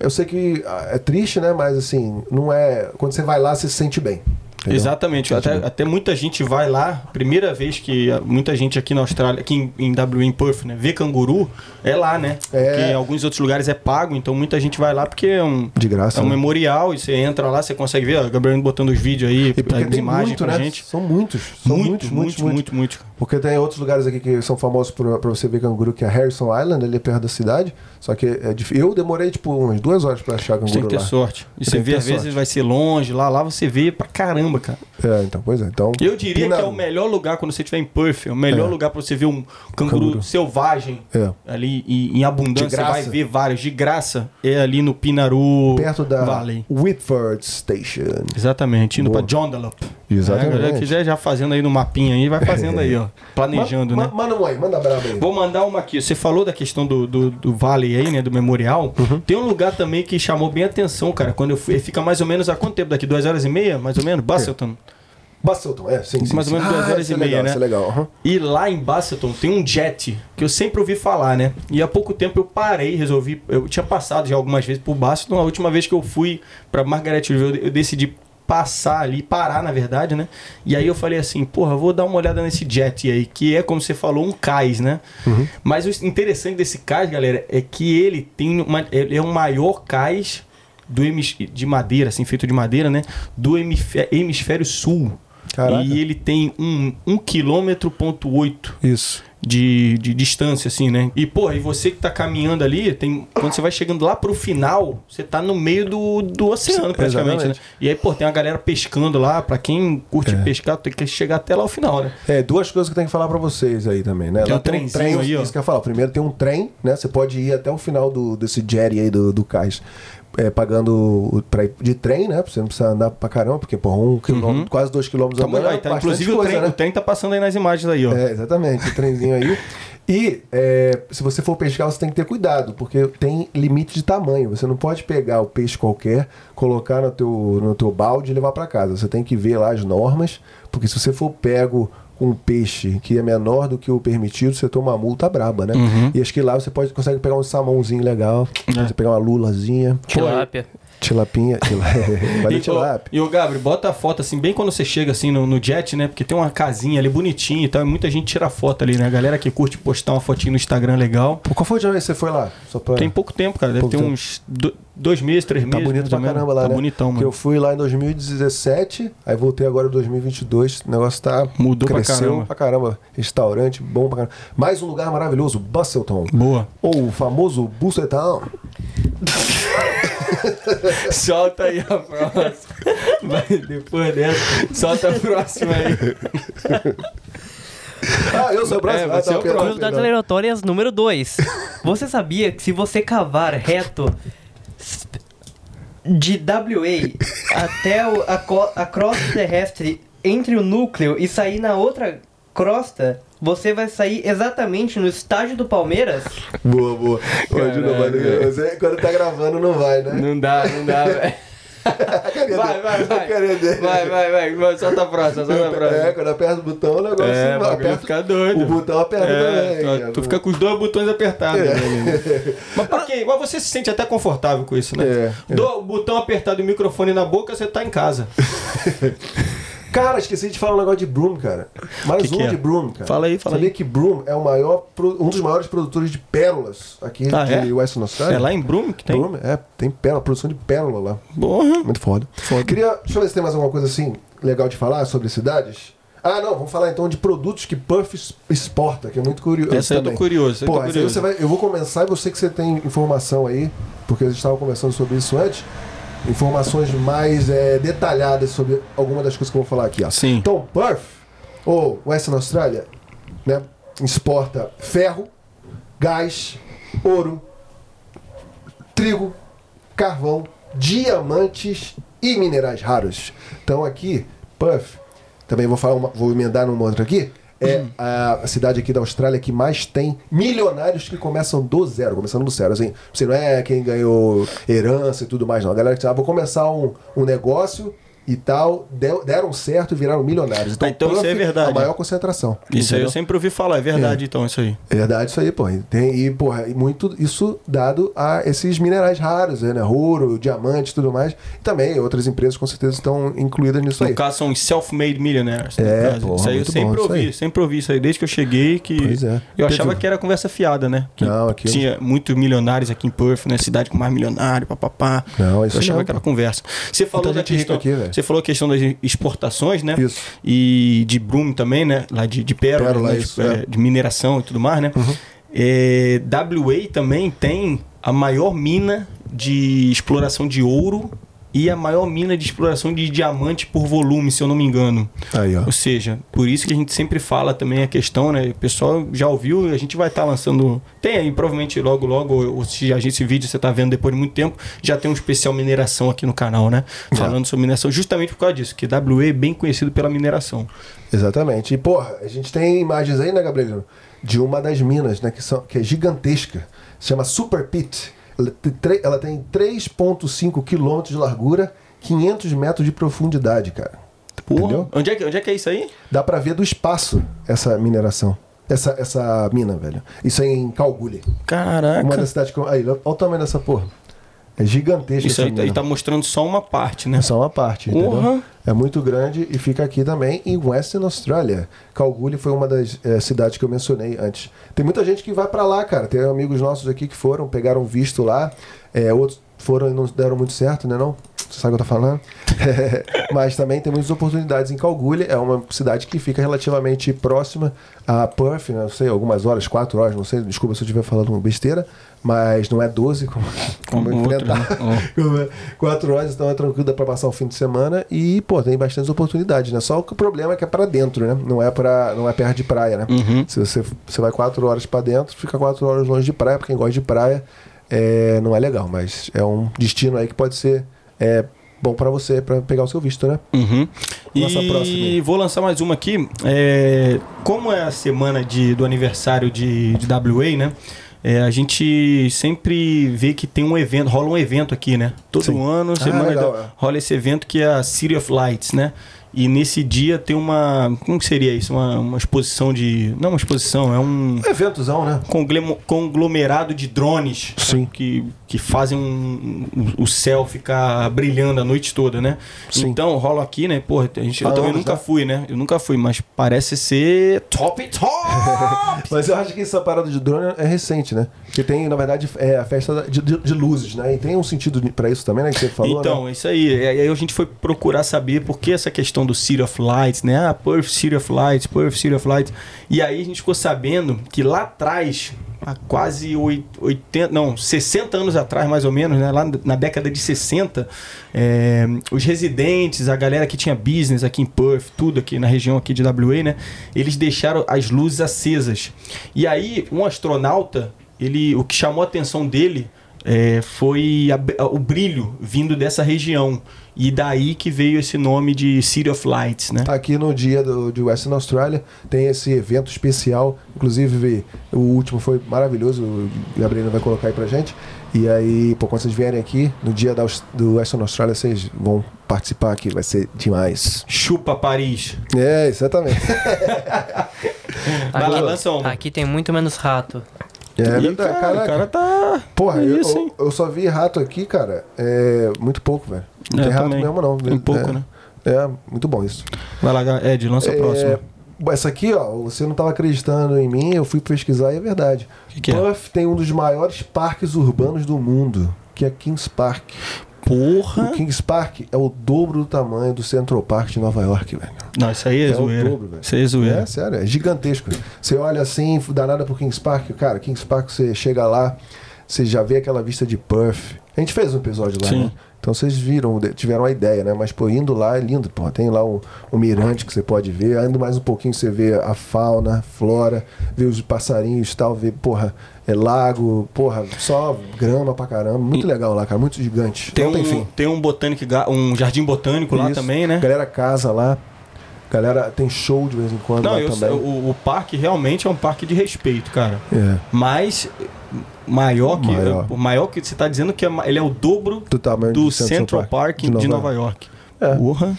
A: eu sei que ah, é triste, né? Mas assim, não é. Quando você vai lá, você se sente bem. Entendeu?
B: Exatamente. Até, até muita gente vai lá, primeira vez que muita gente aqui na Austrália, aqui em, em Perth, né, vê canguru, é lá, né?
A: É.
B: Porque em alguns outros lugares é pago, então muita gente vai lá porque é um,
A: De graça.
B: é um
A: né?
B: memorial e você entra lá, você consegue ver, ó, o Gabriel botando os vídeos aí, as imagens
A: muito,
B: pra
A: né?
B: gente.
A: São muitos. São
B: Muito,
A: muitos,
B: muito,
A: muitos,
B: muito,
A: muitos.
B: muito.
A: Porque tem outros lugares aqui que são famosos pra pra você ver canguru, que é Harrison Island, ali perto da cidade. Só que é difícil. Eu demorei, tipo, umas duas horas pra achar
B: Você tem
A: canguru
B: que ter
A: lá.
B: sorte. E
A: Você
B: vê, às vezes vai ser longe, lá, lá você vê pra caramba, cara.
A: É, então, pois é. Então,
B: Eu diria que é o melhor lugar quando você estiver em Perth, é o melhor
A: É.
B: lugar pra você ver um canguru,
A: Canguru.
B: selvagem
A: É.
B: ali e, em abundância.
A: De
B: Você vai ver vários de graça. É ali no Pinaru
A: Perto da
B: Valley.
A: Whitford Station.
B: Exatamente, indo
A: Boa.
B: pra Joondalup.
A: Exatamente.
B: É, a galera quiser já fazendo aí no mapinha aí, vai fazendo aí, ó. Planejando,
A: Ma-
B: né?
A: ma- Manda um aí, manda braba aí.
B: Vou mandar uma aqui. Você falou da questão do, do, do vale aí, né? Do memorial.
A: Uhum.
B: Tem um lugar também que chamou bem atenção, cara. Quando eu fui. Fica mais ou menos há quanto tempo daqui? Duas horas e meia? Mais ou menos? Basselton.
A: Basselton, é, sim, sim.
B: Mais ou menos duas horas
A: isso
B: e
A: é
B: meia,
A: legal,
B: né?
A: É legal. aham.
B: E lá em Basselton tem um jet que eu sempre ouvi falar, né? E há pouco tempo eu parei, resolvi. Eu tinha passado já algumas vezes por Basselton. A última vez que eu fui pra Margaretville, eu, eu decidi passar ali, parar na verdade, né? E aí eu falei assim, porra, vou dar uma olhada nesse jet aí, que é como você falou, um cais, né?
A: Uhum.
B: Mas o interessante desse cais, galera, é que ele tem uma, ele é o maior cais do de madeira, assim, feito de madeira, né? Do hemisfé- hemisfério sul.
A: Caraca.
B: E ele tem um, um quilômetro ponto oito
A: Isso.
B: de, de distância, assim, né? E, pô, e você que tá caminhando ali, tem, quando você vai chegando lá pro final, você tá no meio do, do oceano, praticamente, né? E aí, pô, tem uma galera pescando lá, pra quem curte
A: É.
B: pescar, tem que chegar até lá ao final, né?
A: É, duas coisas que eu tenho que falar pra vocês aí também, né?
B: Tem
A: Lá
B: um trenzinho aí, ó.
A: Isso que eu ia falar. Primeiro tem um trem, né? Você pode ir até o final do, desse jetty aí do, do cais. É, pagando o- pra ir de trem, né? Você não precisa andar pra caramba, porque, pô, um quilômetro, quase dois quilômetros
B: Tá
A: andando é
B: aí, tá, inclusive o,
A: coisa,
B: trem,
A: né?
B: o trem tá passando aí nas imagens aí, ó.
A: É, exatamente, o trenzinho aí. E é, se você for pescar, você tem que ter cuidado, porque tem limite de tamanho. Você não pode pegar o peixe qualquer, colocar no teu, no teu balde e levar para casa. Você tem que ver lá as normas, porque se você for pego com um peixe que é menor do que o permitido, você toma uma multa braba, né?
B: Uhum.
A: E acho que lá você pode consegue pegar um salmãozinho legal,
B: É.
A: você pegar uma lulazinha,
C: Tilápia.
A: tilapinha, tila... valeu
B: E,
A: tilápia.
B: e o Gabriel, bota a foto assim, bem quando você chega assim no, no jet, né? Porque tem uma casinha ali bonitinha e tal. E muita gente tira foto ali, né? A galera que curte postar uma fotinha no Instagram legal.
A: Pô, Qual foi a última vez que você foi lá? Só pra...
B: Tem pouco tempo, cara. Deve
A: Pouco
B: ter
A: tempo.
B: uns do- dois meses, três
A: Tá
B: meses.
A: bonito
B: mais
A: pra
B: menos.
A: caramba lá,
B: Tá
A: né?
B: bonitão, mano.
A: eu fui lá em 2017, aí voltei agora em 2022. O negócio tá.
B: Mudou pra
A: cresceu
B: caramba.
A: pra caramba. Restaurante bom pra caramba. Mais um lugar maravilhoso, Busselton.
B: Boa.
A: Ou o famoso Busselton.
B: Solta aí a próxima. Vai, depois dessa, solta a próxima aí.
A: Ah, eu sou o próximo.
B: É,
A: Ah,
B: você é o próximo.
C: Curiosidades
A: perdão.
C: aleatórias número 2. Você sabia que se você cavar reto de WA até o- a, a crosta terrestre entre o núcleo e sair na outra crosta, você vai sair exatamente no estágio do Palmeiras?
A: Boa, boa. Você, quando tá gravando, não vai, né?
B: Não dá, não dá, velho. Vai, vai, vai. Vai, vai, vai. Solta a próxima, solta a
A: É,
B: próxima.
A: quando aperta o botão, o negócio
B: É,
A: aperta.
B: fica doido.
A: O botão aperta
B: É,
A: também.
B: tu, tu fica com os dois botões apertados.
A: É.
B: né? Mas? Mas você se sente até confortável com isso, né?
A: É, é.
B: Do o botão apertado e o microfone na boca, você tá em casa.
A: Cara, esqueci de falar um negócio de Broom, cara. Mais
B: Que que
A: um
B: é?
A: de Broom, cara.
B: Fala aí, fala
A: Sabia
B: aí.
A: que Broom é maior, um dos maiores produtores de pérolas aqui
B: Ah,
A: de
B: é?
A: Western Australia?
B: É lá em Broome que tem?
A: Broom, é, tem pérola, produção de pérola lá.
B: Porra.
A: Muito foda.
B: Foda.
A: Queria, deixa eu ver se tem mais alguma coisa assim legal de falar sobre cidades. Ah, não, vamos falar então de produtos que Puff exporta, que é muito curioso.
B: Essa eu tô
A: também.
B: curioso, eu tô
A: Pô, essa aí
B: curioso.
A: vai, eu vou começar e você que você tem informação aí, porque a gente estava conversando sobre isso antes. Informações mais é, detalhadas sobre alguma das coisas que eu vou falar aqui. Ó.
B: Sim.
A: Então, Perth, ou Western Australia, né, exporta ferro, gás, ouro, trigo, carvão, diamantes e minerais raros. Então aqui, Perth, também vou falar uma, vou emendar numa outra aqui, é a cidade aqui da Austrália que mais tem milionários que começam do zero, começando do zero. Assim, você não é quem ganhou herança e tudo mais, não. A galera que ah, vou começar um, um negócio e tal, deu- deram certo e viraram milionários. Então,
B: Ah, então isso é verdade.
A: A maior concentração.
B: Isso aí eu
A: entendeu?
B: sempre ouvi falar, é verdade então isso aí.
A: É verdade isso aí, pô. E Tem, e, porra, e muito isso dado a esses minerais raros, né? Ouro, diamante e tudo mais. E também outras empresas com certeza estão incluídas nisso
B: No
A: aí.
B: caso são os self-made millionaires. no
A: É, porra,
B: isso aí eu
A: muito
B: sempre
A: bom isso
B: ouvi,
A: aí.
B: sempre ouvi isso aí desde que eu cheguei que
A: Pois é.
B: eu achava
A: Pedro.
B: que era conversa fiada, né? Que
A: Não, aqui-
B: tinha muitos milionários aqui em Perth, né? Cidade com mais milionário, papapá.
A: Não, isso
B: Eu achava
A: não,
B: que era
A: pô.
B: conversa. Você falou
A: Muita
B: da questão,
A: aqui, velho.
B: Você falou a questão das exportações, né?
A: Isso.
B: E de Broome também, né? Lá de, de pérola,
A: Pérola,
B: né?
A: isso,
B: de,
A: é. Uhum.
B: é, de mineração e tudo mais, né? É, WA também tem a maior mina de exploração de ouro e a maior mina de exploração de diamante por volume, se eu não me engano.
A: Aí, ó.
B: Ou seja, por isso que a gente sempre fala também a questão, né? O pessoal já ouviu, a gente vai estar lançando. Tem aí, provavelmente logo, logo, ou se a gente, esse vídeo você está vendo depois de muito tempo, já tem um especial mineração aqui no canal, né? Falando sobre mineração, justamente por causa disso, que WA é bem conhecido pela mineração.
A: Exatamente. E, porra, a gente tem imagens aí, né, Gabriel? De uma das minas, né? Que, são, que é gigantesca. Se chama Super Pit. Ela tem, tre- ela tem 3,5 quilômetros de largura, 500 metros de profundidade, cara.
B: Porra,
A: Entendeu?
B: onde é, que, onde é que é isso aí?
A: Dá pra ver do espaço essa mineração. Essa, essa mina, velho. Isso é em Calgary.
B: Caraca.
A: Uma das cidades que. Aí, olha o tamanho dessa porra. É gigantesca
B: Isso aí,
A: mina.
B: aí tá mostrando só uma parte, né?
A: É só uma parte?
B: Porra.
A: É muito grande e fica aqui também em Western Australia. Calgary foi uma das eh, cidades que eu mencionei antes. Tem muita gente que vai pra lá, cara. Tem amigos nossos aqui que foram, pegaram visto lá. É, outros foram e não deram muito certo, né não? Você sabe o que eu tô falando? Mas também tem muitas oportunidades em Calgary. É uma cidade que fica relativamente próxima a Perth, né? não sei, algumas horas, quatro horas, não sei. Desculpa se eu estiver falando uma besteira. Mas não é 12 como, como,
B: Como
A: enfrentar.
B: né?
A: Como é? Quatro horas, então é tranquilo, dá pra passar o fim de semana e, pô, tem bastantes oportunidades, né? Só que o problema é que é pra dentro, né? Não é, pra, não é perto de praia, né?
B: Uhum.
A: Se você, você vai quatro horas pra dentro, fica quatro horas longe de praia. Pra quem gosta de praia, é, não é legal, mas é um destino aí que pode ser é, bom pra você, pra pegar o seu visto, né?
B: Uhum. E vou lançar mais uma aqui. É, como é a semana de, do aniversário de, de WA, né? É, a gente sempre vê que tem um evento, rola um evento aqui, né? Todo
A: Sim.
B: ano,
A: Ah,
B: semana
A: legal,
B: da-
A: é.
B: rola esse evento que é a City of Lights, né? E nesse dia tem uma. Como que seria isso? Uma, uma exposição de. Não uma exposição, é um
A: Um eventozão, né?
B: conglomerado de drones
A: Sim.
B: que, que fazem um- o céu ficar brilhando a noite toda, né?
A: Sim.
B: Então rola aqui, né? Porra, a gente, eu também nunca
A: né?
B: fui, né? Eu nunca fui, mas parece ser top top!
A: Mas eu acho que essa parada de drone é recente, né? Porque tem, na verdade, é a festa de, de- de luzes, né? E tem um sentido pra isso também, né? Que você falou,
B: então,
A: né?
B: isso aí. E aí a gente foi procurar saber por que essa questão do City of Lights, né? Ah, Perth City of Lights, Perth City of Lights. E aí a gente ficou sabendo que lá atrás, há quase oit- 80, não, 60 anos atrás, mais ou menos, né? Lá na década de 60, é, os residentes, a galera que tinha business aqui em Perth, tudo aqui na região aqui de WA, né? Eles deixaram as luzes acesas. E aí, um astronauta, ele, o que chamou a atenção dele é, foi a- a- o brilho vindo dessa região. E daí que veio esse nome de City of Lights, né?
A: Aqui no dia do, de Western Australia tem esse evento especial. Inclusive, o último foi maravilhoso. O Gabriel vai colocar aí pra gente. E aí, pô, quando vocês vierem aqui, no dia da, do Western Australia, vocês vão participar aqui. Vai ser demais.
B: Chupa Paris.
A: É, exatamente.
B: Vai lá,
C: Aqui,
B: lança uma.
C: aqui tem muito menos rato.
A: É
B: Ih,
A: verdade.
B: cara, o cara tá.
A: Porra,
B: É
A: eu,
B: isso,
A: eu, eu só vi rato aqui, cara. É muito pouco, velho. Não
B: É,
A: tem rato
B: também.
A: mesmo, não.
B: Tem pouco,
A: É,
B: né?
A: É, muito bom isso.
B: Vai lá, Ed, lança a
A: É,
B: próxima.
A: Essa aqui, ó, você não tava acreditando em mim, eu fui pesquisar e é verdade.
B: Que que é?
A: Tem um dos maiores parques urbanos do mundo, que é Kings Park.
B: Porra!
A: O Kings Park é o dobro do tamanho do Central Park de Nova York, velho.
B: Não, isso aí é,
A: É o
B: zoeira.
A: dobro, velho.
B: isso aí é zoeira.
A: É, sério, é gigantesco. Você olha assim, dá nada pro Kings Park, cara, Kings Park, você chega lá, você já vê aquela vista de Perth. A gente fez um episódio lá,
B: Sim.
A: né? Então vocês viram, tiveram a ideia, né? Mas, pô, indo lá é lindo, pô. Tem lá um, um mirante que você pode ver. Indo mais um pouquinho, você vê a fauna, a flora, vê os passarinhos e tal, vê, porra, é lago, porra, só grama pra caramba. Muito legal lá, cara, muito gigante.
B: Tem
A: Não tem
B: um,
A: fim.
B: tem um botânico, um jardim botânico lá
A: Isso.
B: também, né?
A: Galera casa lá. Galera tem show de vez em quando
B: Não,
A: lá
B: eu,
A: também.
B: o, o parque realmente é um parque de respeito, cara.
A: É.
B: Mas maior que
A: Maior.
B: o maior que você tá dizendo que é ele é o dobro
A: Do tamanho
B: do Central, Park, de Nova, York.
A: É.
B: Porra.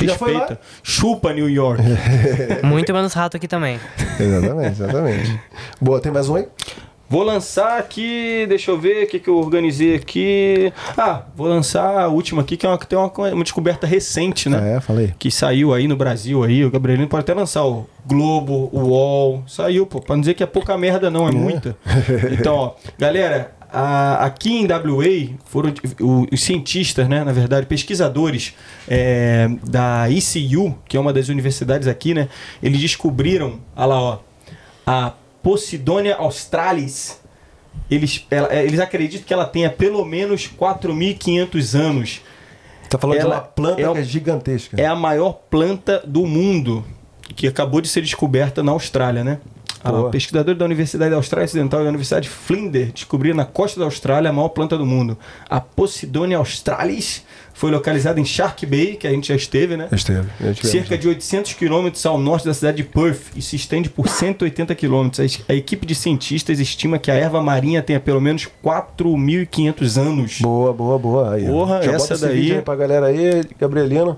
A: Já foi
B: Respeita. Chupa New York.
C: Muito menos rato aqui também.
A: Exatamente, exatamente. Boa, tem mais um aí?
B: Vou lançar aqui, deixa eu ver o que, que eu organizei aqui. Ah, vou lançar a última aqui, que é uma, que tem uma, uma descoberta recente, né?
A: Ah, é, falei.
B: Que saiu aí no Brasil aí, o Gabrielino pode até lançar o Globo, o UOL, saiu, pô, pra não dizer que é pouca merda não, é,
A: É.
B: muita. Então, ó, galera, a- aqui em WA, foram o- os cientistas, né, na verdade, pesquisadores é, da ECU, que é uma das universidades aqui, né, eles descobriram, olha lá, ó, a Posidonia australis. Eles, ela- é, eles acreditam que ela tenha pelo menos 4.500 anos.
A: Tá falando
B: Ela
A: de uma planta
B: é
A: que é gigantesca.
B: É a maior planta do mundo, que acabou de ser descoberta na Austrália, né?
A: Boa.
B: A pesquisadores da Universidade da Austrália Ocidental e da Universidade de Flinders descobriram na costa da Austrália a maior planta do mundo. A Posidonia australis foi localizada em Shark Bay, que a gente já esteve, né?
A: Esteve.
B: Cerca de 800 quilômetros ao norte da cidade de Perth e se estende por 180 quilômetros. A equipe de cientistas estima que a erva marinha tenha pelo menos 4.500 anos.
A: Boa, boa, boa. Aí.
B: Porra,
A: Já
B: essa
A: bota esse
B: daí-
A: vídeo aí pra galera aí, Gabrielino.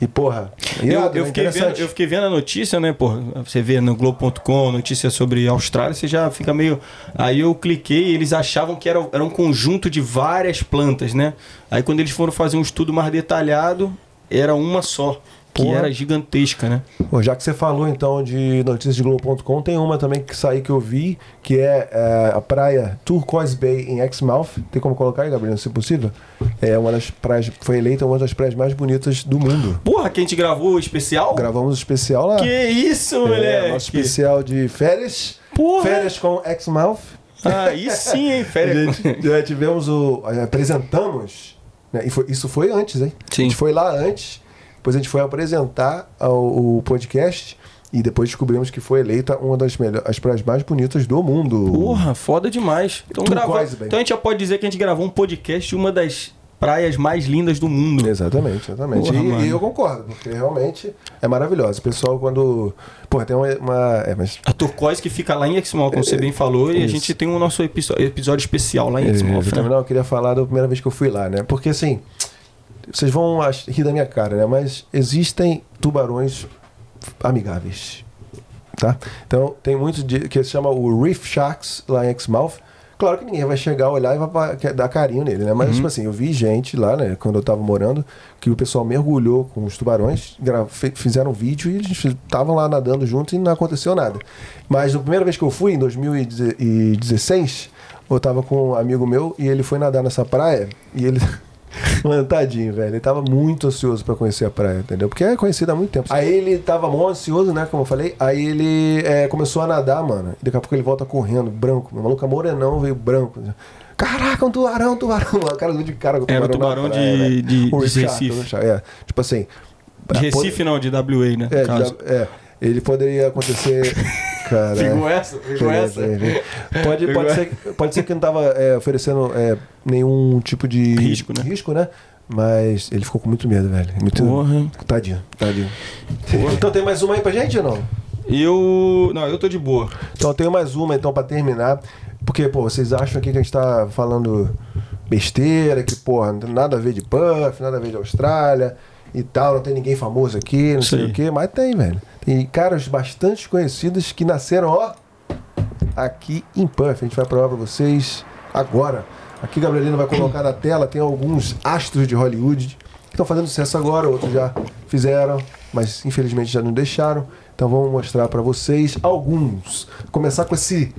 A: E, porra,
B: Eu,
A: irado,
B: eu
A: né?
B: fiquei vendo, eu fiquei vendo a notícia, né, pô? Você vê no Globo.com, notícia sobre Austrália, você já fica meio. Aí eu cliquei e eles achavam que era, era um conjunto de várias plantas, né? Aí quando eles foram fazer um estudo mais detalhado, era uma só, que
A: Porra.
B: era gigantesca, né?
A: Pô, já que você falou então de notícias de Globo.com, tem uma também que saiu que eu vi, que é, é, a praia Turquoise Bay em Exmouth. Tem como colocar aí, Gabriel, se possível? É uma das praias, foi eleita uma das praias mais bonitas do mundo.
B: Porra, que a gente gravou o especial?
A: Gravamos um especial lá.
B: Que isso,
A: é,
B: moleque?
A: nosso especial de férias.
B: Porra!
A: Férias com Exmouth.
B: Aí sim, hein?
A: A
B: Férias.
A: já tivemos o. eh, Apresentamos. né, e foi- isso foi antes, hein? A
B: Sim.
A: gente foi lá antes, depois a gente foi apresentar ao- o podcast e depois descobrimos que foi eleita uma das melhores, as praias mais bonitas do mundo.
B: Porra, foda demais. Então, gravou, então a gente já pode dizer que a gente gravou um podcast de uma das praias mais lindas do mundo.
A: Exatamente, exatamente.
B: Porra,
A: e, e eu concordo, porque realmente é maravilhosa. O pessoal, quando. Porra, tem uma. uma- é, mas
B: A Turquoise que fica lá em Exmouth, como você bem falou, e a gente tem o nosso episo- episódio especial lá em
A: É,
B: Exmouth,
A: eu,
B: né?
A: não, eu queria falar da primeira vez que eu fui lá, né? Porque assim, vocês vão rir da minha cara, né? Mas existem tubarões amigáveis, tá? Então tem muitos de, que se chama o Reef Sharks lá em Exmouth. Claro que ninguém vai chegar, olhar e vai dar carinho nele, né? Mas, tipo assim, eu vi gente lá, né, quando eu tava morando, que o pessoal mergulhou com os tubarões, fizeram um vídeo e eles estavam lá nadando junto e não aconteceu nada. Mas na primeira vez que eu fui, em 2016, eu tava com um amigo meu e ele foi nadar nessa praia e ele. Mano, tadinho, velho. Ele tava muito ansioso pra conhecer a praia, entendeu? Porque é conhecido há muito tempo. Aí ele tava mó ansioso, né? Como eu falei. Aí ele é, começou a nadar, mano. E daqui a pouco ele volta correndo, branco. O maluco é morenão, veio branco. Caraca, um tubarão, um tubarão. O cara de cara com
B: Era o
A: na
B: tubarão
A: praia,
B: de-
A: velho.
B: de- de Recife.
A: É, tipo assim.
B: De Recife não, de WA, né?
A: É, já- é, ele poderia acontecer. Cara.
B: Pegou essa?
A: É,
B: essa?
A: Pode, pode, ser, pode ser que não tava é, oferecendo é, nenhum tipo de
B: Risco, né?
A: risco, né? Mas ele ficou com muito medo, velho. Muito...
B: Porra.
A: Tadinho, tadinho. Então tem mais uma aí pra gente ou não?
B: Eu. Não, eu tô de boa.
A: Então eu tenho mais uma então pra terminar. Porque, pô, vocês acham aqui que a gente tá falando besteira, que, porra, não tem nada a ver de Puff, nada a ver de Austrália e tal, não tem ninguém famoso aqui, não sei o quê, mas tem, velho. Tem caras bastante conhecidos que nasceram, ó, aqui em Puff. A gente vai provar pra vocês agora. Aqui, Gabrielino vai colocar na tela, tem alguns astros de Hollywood que estão fazendo sucesso agora, outros já fizeram, mas infelizmente já não deixaram. Então vamos mostrar para vocês alguns. Começar com esse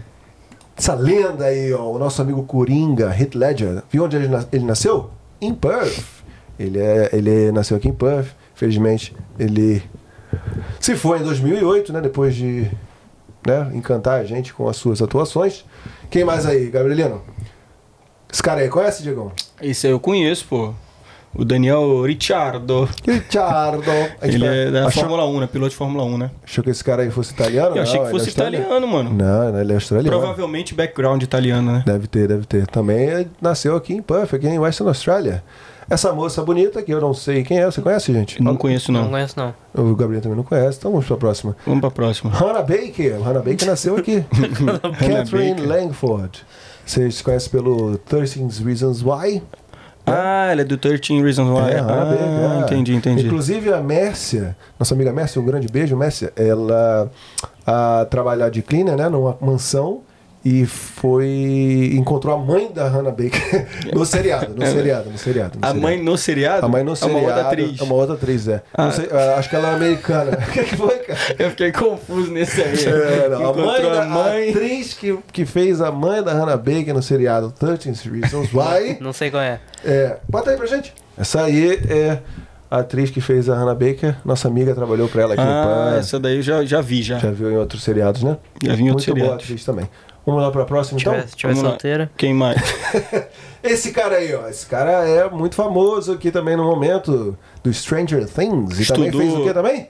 A: essa lenda aí, ó, o nosso amigo Coringa, Heath Ledger. Viu onde ele, nas- ele nasceu? Em Perth. Ele, é, ele nasceu aqui em Perth. Felizmente, ele se foi em 2008, né? Depois de né, encantar a gente com as suas atuações. Quem mais aí, Gabrielino? Esse cara aí, conhece, Diegão?
B: Esse aí eu conheço, pô. O Daniel Ricciardo.
A: Ricciardo. A
B: Ele
A: vai-
B: é da
A: achou,
B: Fórmula 1, né? Piloto de Fórmula 1, né?
A: achou que esse cara aí fosse italiano?
B: Eu achei
A: Não,
B: que
A: ele é
B: fosse
A: australiano.
B: italiano, mano.
A: Não, não, ele é australiano.
B: Provavelmente background italiano, né?
A: Deve ter, deve ter. Também é- nasceu aqui em Perth, aqui em Western Australia. Essa moça bonita que eu não sei quem é. Você conhece, gente?
B: Não conheço,
C: Não
B: não.
C: conheço, não.
A: O Gabriel também não conhece. Então vamos pra próxima.
B: Vamos pra próxima.
A: Hannah Baker. Hannah Baker nasceu aqui. Catherine
B: Baker.
A: Langford. Vocês conhecem pelo 13 Reasons Why?
B: Ah, ela é do 13 Reasons Why.
A: É,
B: ah,
A: é.
B: entendi, entendi.
A: Inclusive a Mércia, nossa amiga Mércia, um grande beijo, Mércia. Ela a trabalhar de cleaner, né, numa mansão e foi encontrou a mãe da Hannah Baker no seriado, no seriado, no seriado. no
B: A
A: seriado.
B: mãe no seriado?
A: A mãe no
B: É
A: seriado.
B: uma outra atriz.
A: É uma outra atriz, é. Não
B: Ah.
A: sei, acho que ela é americana. O que, que foi, cara?
B: Eu fiquei confuso nesse aí.
A: É, não, a mãe da
B: a mãe.
A: a atriz que, que fez a mãe da Hannah Baker no seriado 13 Reasons Why.
C: Não sei qual é.
A: É, bota aí pra gente. Essa aí é a atriz que fez a Hannah Baker. Nossa amiga trabalhou pra ela aqui
B: Ah,
A: no PAN.
B: essa daí eu já, já vi, já.
A: Já viu em outros seriados, né?
B: Já vi em outros
A: Muito boa
B: seriados.
A: atriz também. Vamos lá pra próxima,
C: Se
A: então?
C: tiver, se tiver solteira.
B: Quem mais?
A: Esse cara aí, ó. Esse cara é muito famoso aqui também no momento do Stranger Things. E também fez o quê também?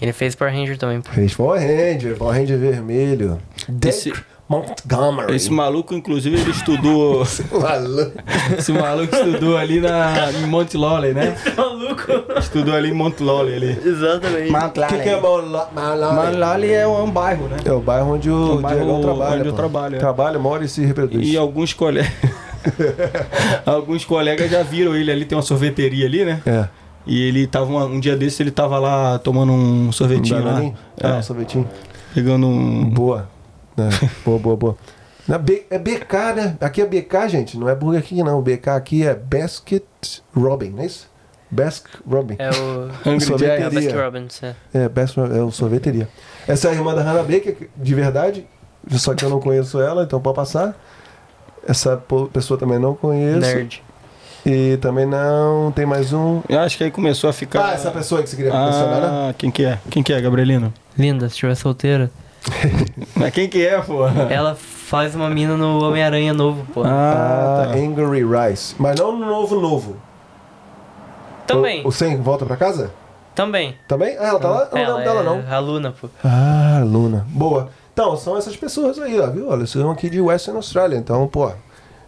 C: Ele fez Power Ranger também. pô.
A: Fez Power Ranger, Power Ranger vermelho.
B: Esse-
A: Montgomery.
B: Esse maluco, inclusive, ele estudou.
A: Maluco.
B: Esse maluco estudou ali na, em Monte Lawley, né?
C: Maluco.
B: Estudou ali em Monte Lawley ali.
C: Exatamente.
A: O que, que é Mont
B: Mas Lawley é um bairro, né?
A: É o bairro onde o,
B: É o bairro
A: Diegão trabalha.
B: onde eu trabalho, é.
A: Trabalha, mora e se reproduz.
B: E alguns colegas. alguns colegas já viram ele ali, tem uma sorveteria ali, né?
A: É.
B: E ele tava uma- um dia desse ele tava lá tomando um sorvetinho lá.
A: Danoninho? Ah,
B: É,
A: um sorvetinho.
B: pegando um.
A: Boa. É, boa, boa, boa. Na B, é BK, né? Aqui é BK, gente. Não é Burger King, não. O BK aqui é Basket Robin, não é isso? Basket Robin.
C: É o.
B: Hungry
A: Sorveteria.
C: É o Robbins. É.
A: É, Best, é o sorveteria. Essa é a irmã da Hannah Baker, de verdade. Só que eu não conheço ela, então pode passar. Essa pessoa também não conheço.
C: Nerd.
A: E também não. Tem mais um.
B: Eu acho que aí começou a ficar.
A: Ah, essa pessoa que você queria mencionar, né?
B: Ah, quem que é? Quem que é, Gabrielino?
C: Linda, se tiver solteira.
B: Mas quem que é, pô?
C: Ela faz uma mina no Homem-Aranha novo, pô.
B: Ah,
A: Ah,
B: tá.
A: Angry Rice. Mas não no novo novo.
C: Também.
A: O, o Sem volta pra casa?
C: Também.
A: Também? Ah, ela tá lá? Eu não lembro dela,
C: é
A: não.
C: A Luna, pô.
A: Ah, Luna. Boa. Então, são essas pessoas aí, ó, viu? Olha, eles são aqui de Western Australia. Então, pô,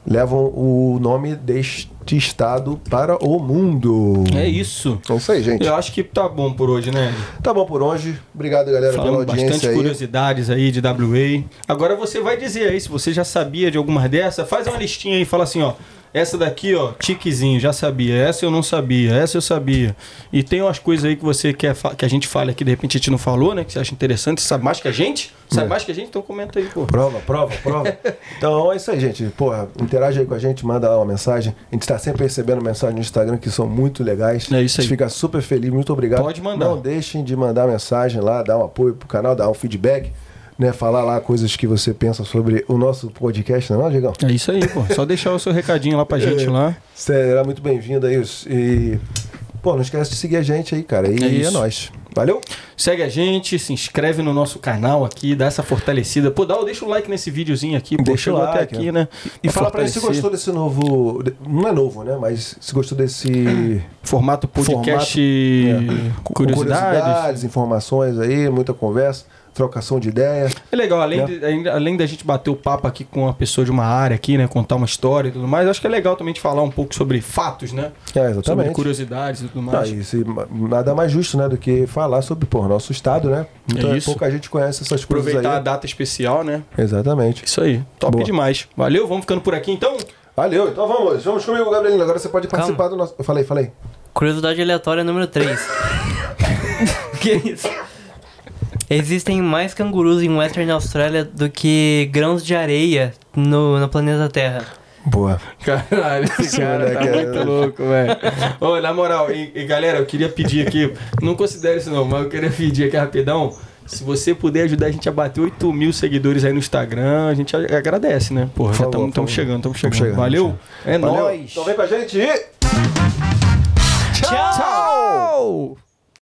A: levam o nome deste estado para o mundo.
B: É isso.
A: Então, isso aí, gente.
B: Eu acho que tá bom por hoje, né?
A: Tá bom por hoje. Obrigado, galera, pela
B: Falamos bastante
A: audiência aí.
B: curiosidades aí de WA. Agora você vai dizer aí, se você já sabia de algumas dessas, faz uma listinha aí e fala assim, ó. Essa daqui, ó, tiquezinho, já sabia. Essa eu não sabia, essa eu sabia. E tem umas coisas aí que você quer que a gente fale aqui, de repente a gente não falou, né? Que você acha interessante, sabe mais que a gente? Sabe
A: É.
B: mais que a gente? Então comenta aí, pô.
A: Prova, prova, prova. então é isso aí, gente. Porra, interage aí com a gente, manda lá uma mensagem. A gente tá sempre recebendo mensagens no Instagram que são muito legais.
B: É isso
A: A
B: aí.
A: gente fica super feliz, muito obrigado.
B: Pode mandar.
A: Não deixem de mandar mensagem lá, dar um apoio pro canal, dar um feedback, né? Falar lá coisas que você pensa sobre o nosso podcast, não é, não, Diegão?
B: É isso aí, pô. Só deixar o seu recadinho lá pra gente lá.
A: Será muito bem-vindo aí. E, pô, não esquece de seguir a gente aí, cara. E
B: É
A: é,
B: isso.
A: nóis. Valeu?
B: Segue a gente, se inscreve no nosso canal aqui, dá essa fortalecida. Pô, dá, deixa o like nesse videozinho aqui, pô.
A: Deixa o
B: chegou até
A: like,
B: aqui,
A: ó.
B: né?
A: E
B: Pra
A: fala pra gente se gostou desse novo. Não é novo, né? Mas se gostou desse.
B: Formato podcast
A: com
B: curiosidades.
A: informações aí, muita conversa, trocação de ideia.
B: É legal, além,
A: Né?
B: de- além da gente bater o papo aqui com uma pessoa de uma área aqui, né? Contar uma história e tudo mais, acho que é legal também de falar um pouco sobre fatos, né?
A: É,
B: Sobre
A: exatamente.
B: curiosidades e tudo
A: Ah,
B: mais.
A: e se- nada mais justo, né, do que falar sobre pô, nosso estado, né? Então,
B: É isso.
A: pouca gente conhece essas coisas
B: Aproveitar a data especial, né?
A: Exatamente.
B: Isso aí. Top
A: Boa.
B: demais. Valeu, vamos ficando por aqui então?
A: Valeu, então vamos. Vamos comigo, Gabrielino. Agora você pode
C: Calma.
A: participar do nosso. Eu falei, falei.
C: Curiosidade aleatória número 3. que isso? Existem mais cangurus em Western Australia do que grãos de areia no, no planeta Terra.
A: Boa.
B: Caralho, esse cara tá
A: moleque é-
B: muito louco, velho. Ô, na moral, e, e, galera, eu queria pedir aqui, não considere isso não, mas eu queria pedir aqui rapidão. Se você puder ajudar a gente a bater 8 mil seguidores aí no Instagram, a gente agradece, né? Porra,
A: Por
B: já estamos chegando, estamos chegando.
A: chegando,
B: Valeu? É
A: Valeu.
B: nóis.
A: Então vem com a gente e...
B: Tchau!